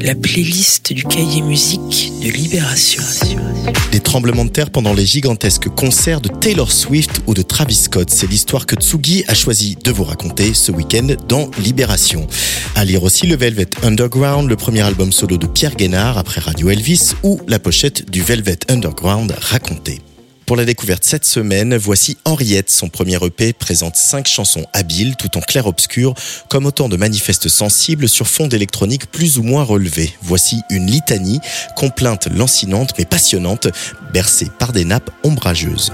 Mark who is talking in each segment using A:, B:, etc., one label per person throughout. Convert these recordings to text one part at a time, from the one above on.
A: la playlist du cahier musique de Libération.
B: Des tremblements de terre pendant les gigantesques concerts de Taylor Swift ou de Travis Scott. C'est l'histoire que Tsugi a choisi de vous raconter ce week-end dans Libération. À lire aussi le Velvet Underground, le premier album solo de Pierre Guénard après Radio Elvis ou la pochette du Velvet Underground racontée. Pour la découverte cette semaine, voici Henriette. Son premier EP présente cinq chansons habiles, tout en clair-obscur, comme autant de manifestes sensibles sur fond d'électronique plus ou moins relevé. Voici une litanie, complainte lancinante mais passionnante, bercée par des nappes ombrageuses.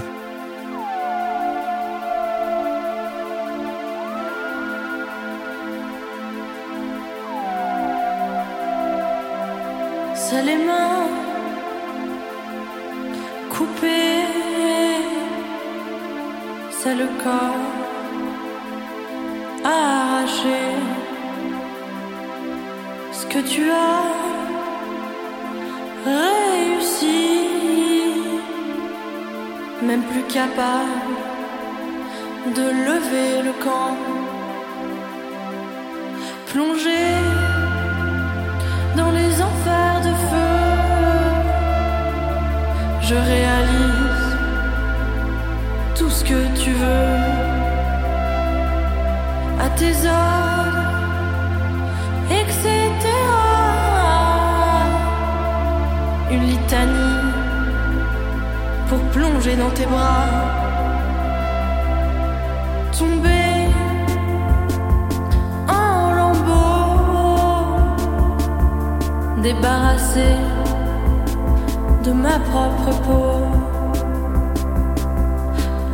C: les mains coupées c'est le corps arraché. Ce que tu as réussi, même plus capable de lever le camp, plongé dans les enfers de feu. Je réalise tes etc. Une litanie pour plonger dans tes bras, tomber en lambeaux, débarrasser de ma propre peau.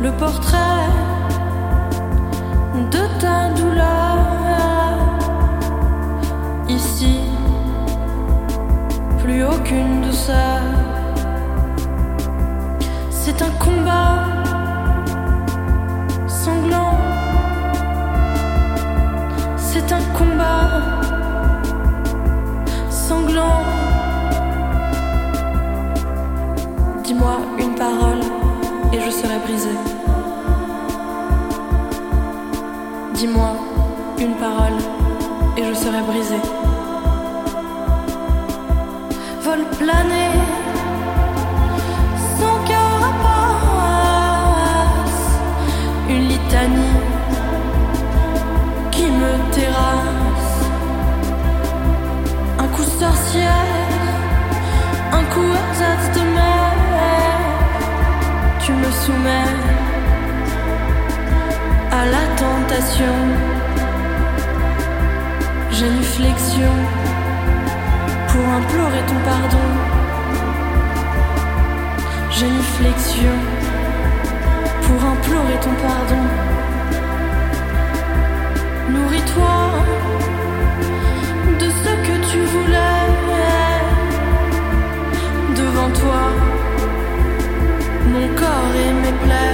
C: Le portrait de ta douleur. Ici, plus aucune douceur. C'est un combat sanglant. C'est un combat sanglant. Dis-moi une parole et je serai brisé. Flexion pour implorer ton pardon. flexion pour implorer ton pardon. Nourris-toi de ce que tu voulais devant toi. Mon corps et mes plaies.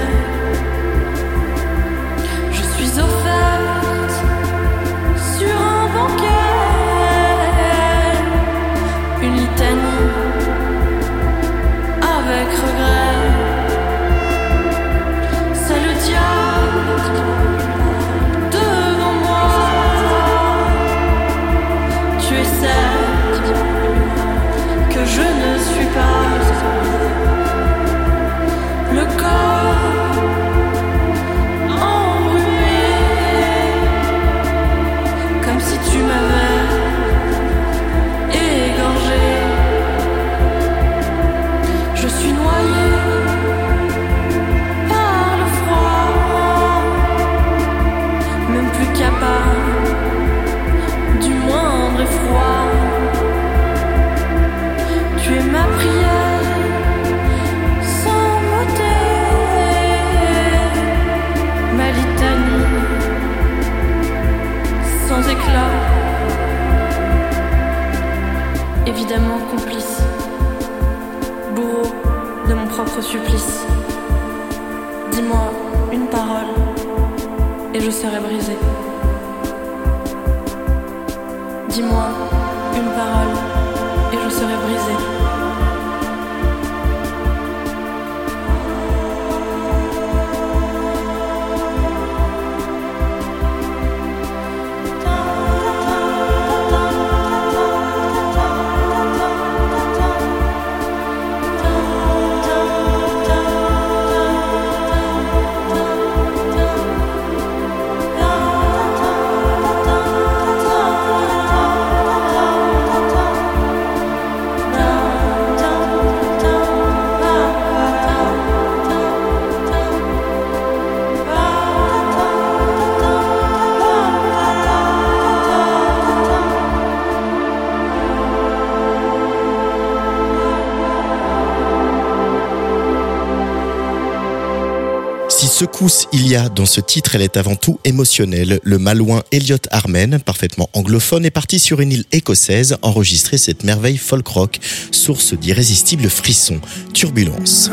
C: time. supplice. Dis-moi une parole et je serai brisé. Dis-moi une parole et je serai brisé.
D: Secousse il y a dans ce titre, elle est avant tout émotionnelle. Le malouin Elliot Armen, parfaitement anglophone, est parti sur une île écossaise enregistrer cette merveille folk rock, source d'irrésistibles frissons. Turbulence.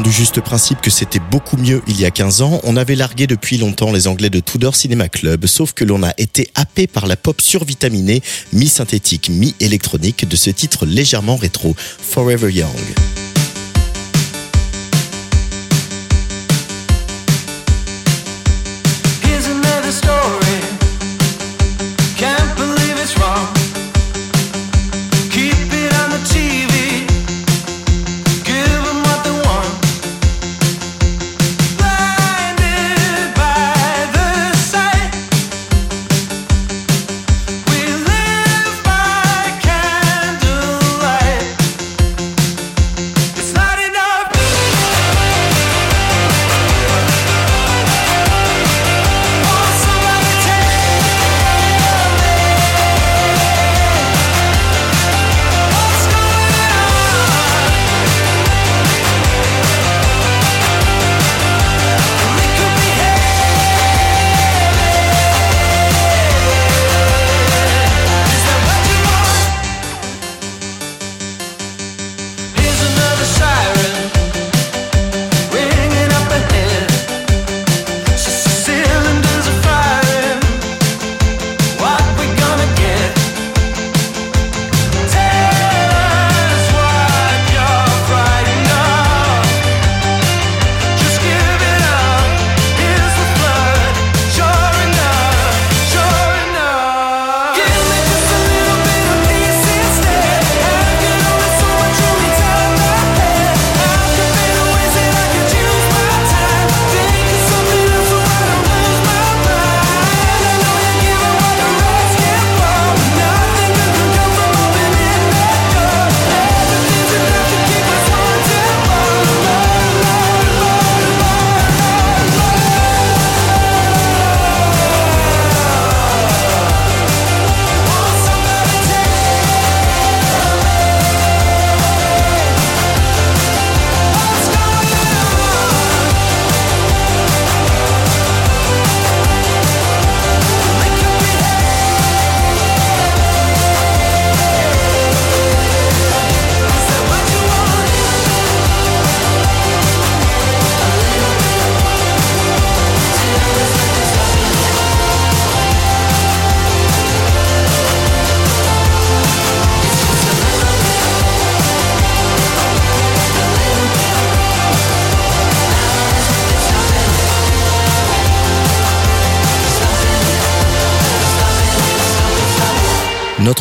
D: Du juste principe que c'était beaucoup mieux il y a 15 ans, on avait largué depuis longtemps les Anglais de Tudor Cinema Club, sauf que l'on a été happé par la pop survitaminée, mi-synthétique, mi-électronique de ce titre légèrement rétro, Forever Young.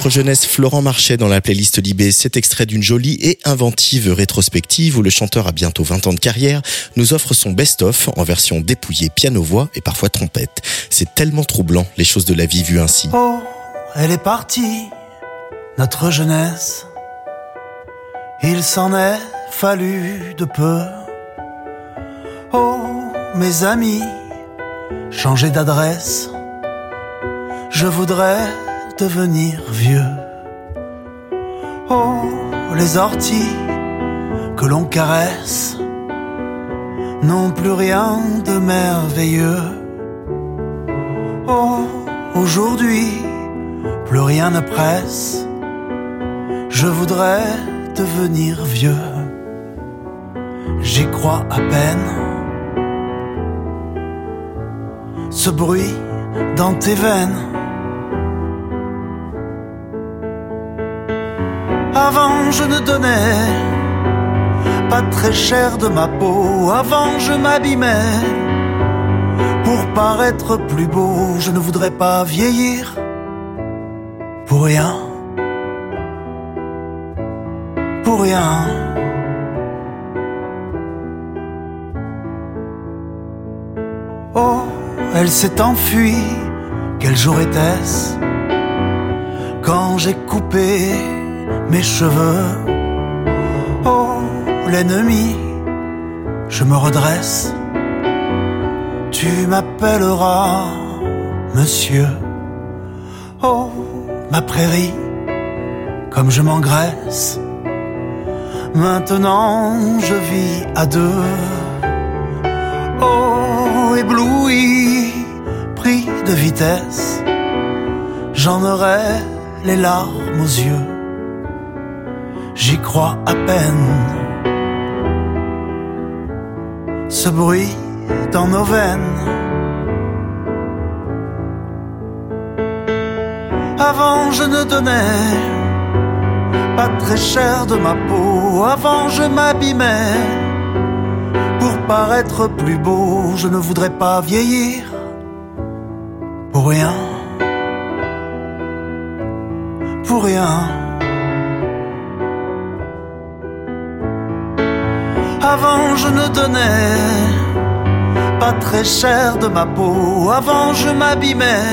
B: Notre jeunesse Florent Marchais dans la playlist Libé, cet extrait d'une jolie et inventive rétrospective où le chanteur a bientôt 20 ans de carrière nous offre son best-of en version dépouillée piano-voix et parfois trompette. C'est tellement troublant les choses de la vie vues ainsi.
E: Oh, elle est partie, notre jeunesse. Il s'en est fallu de peu. Oh, mes amis, changer d'adresse. Je voudrais devenir vieux. Oh, les orties que l'on caresse n'ont plus rien de merveilleux. Oh, aujourd'hui, plus rien ne presse. Je voudrais devenir vieux. J'y crois à peine. Ce bruit dans tes veines Avant je ne donnais pas très cher de ma peau. Avant je m'abîmais pour paraître plus beau. Je ne voudrais pas vieillir pour rien. Pour rien. Oh, elle s'est enfuie. Quel jour était-ce quand j'ai coupé mes cheveux. Oh, l'ennemi, je me redresse. Tu m'appelleras monsieur. Oh, ma prairie, comme je m'engraisse. Maintenant, je vis à deux. Oh, ébloui, pris de vitesse, j'en aurai les larmes aux yeux j'y crois à peine. Ce bruit dans nos veines. Avant je ne donnais pas très cher de ma peau. Avant je m'abîmais pour paraître plus beau. Je ne voudrais pas vieillir pour rien. Pour rien. Avant je ne donnais pas très cher de ma peau. Avant je m'abîmais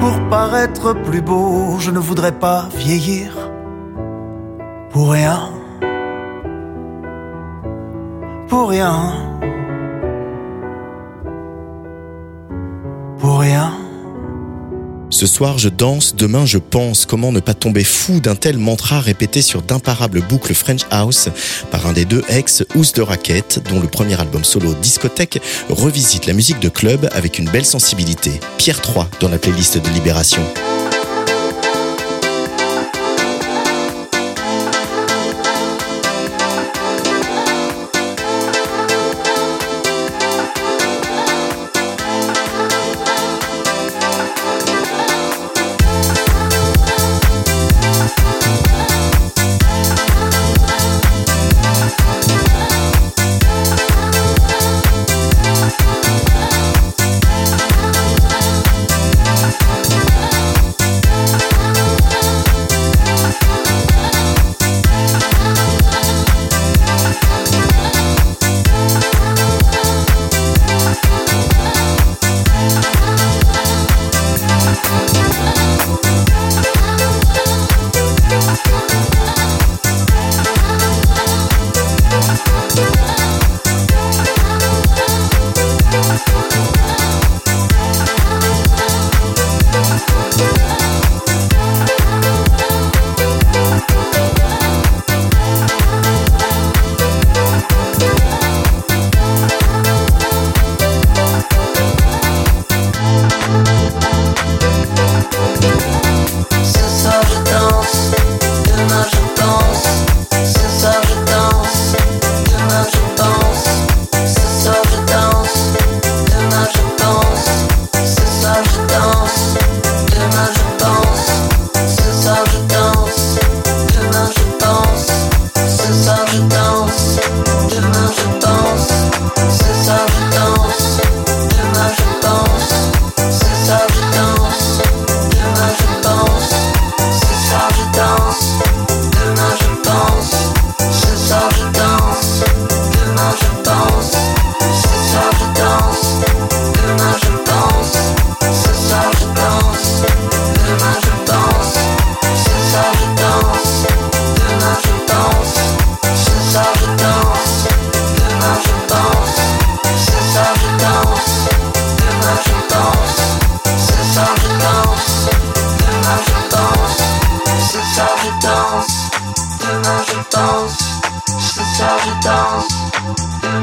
E: pour paraître plus beau. Je ne voudrais pas vieillir pour rien. Pour rien. Pour rien.
B: Ce soir je danse, demain je pense. Comment ne pas tomber fou d'un tel mantra répété sur d'imparables boucles French House par un des deux ex Ous de Racket, dont le premier album solo Discothèque revisite la musique de club avec une belle sensibilité. Pierre 3 dans la playlist de Libération.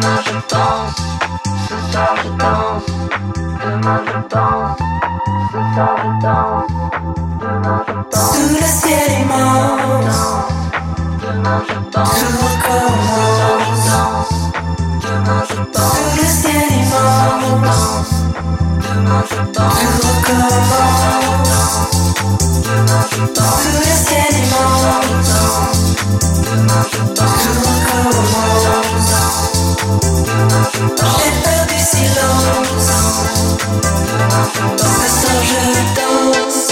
A: Demain je pense, ce soir je danse, demain je pense, ce soir je danse, demain je pense. Sous le ciel immense, demain je pense, tout recommence, demain je pense, sous le ciel immense, demain je recommence. Sous le ciel immense, tout recommence. J'ai peur du silence, ce soir je danse.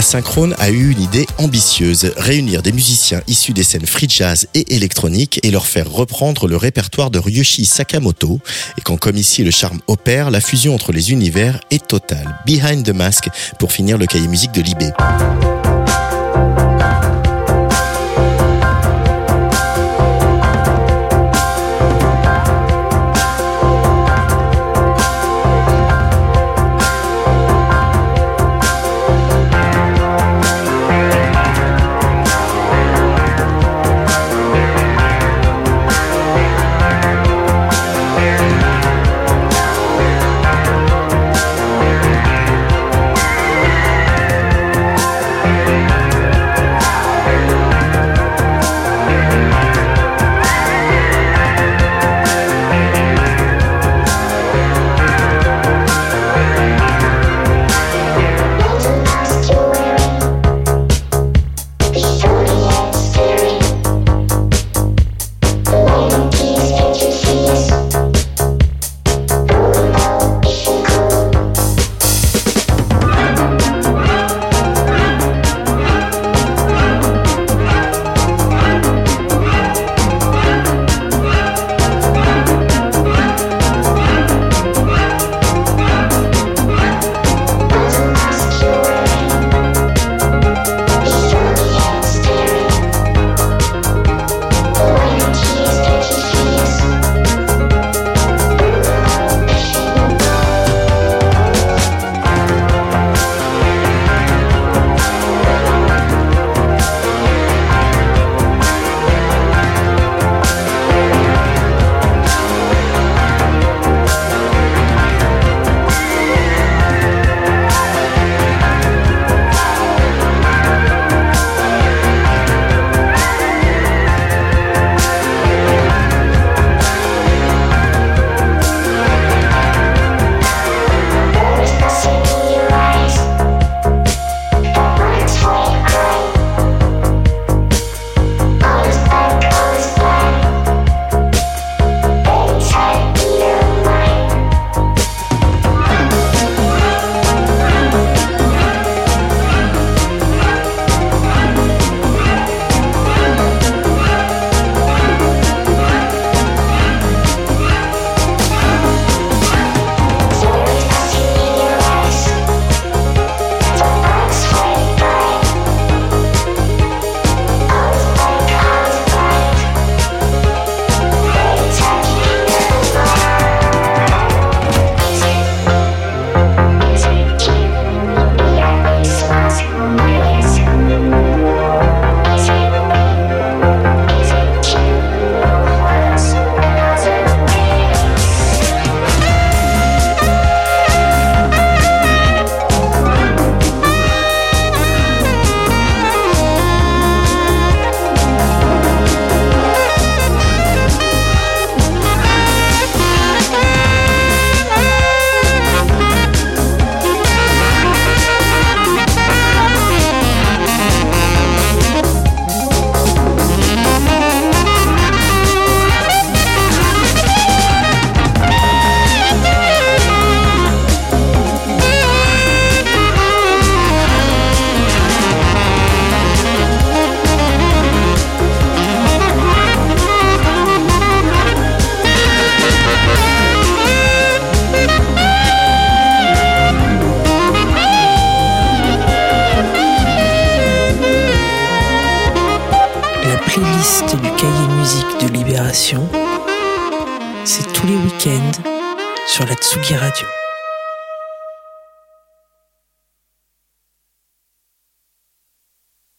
B: Asynchrone a eu une idée ambitieuse, réunir des musiciens issus des scènes free jazz et électronique et leur faire reprendre le répertoire de Ryushi Sakamoto. Et quand comme ici le charme opère, la fusion entre les univers est totale. Behind the Mask pour finir le cahier musique de Libé.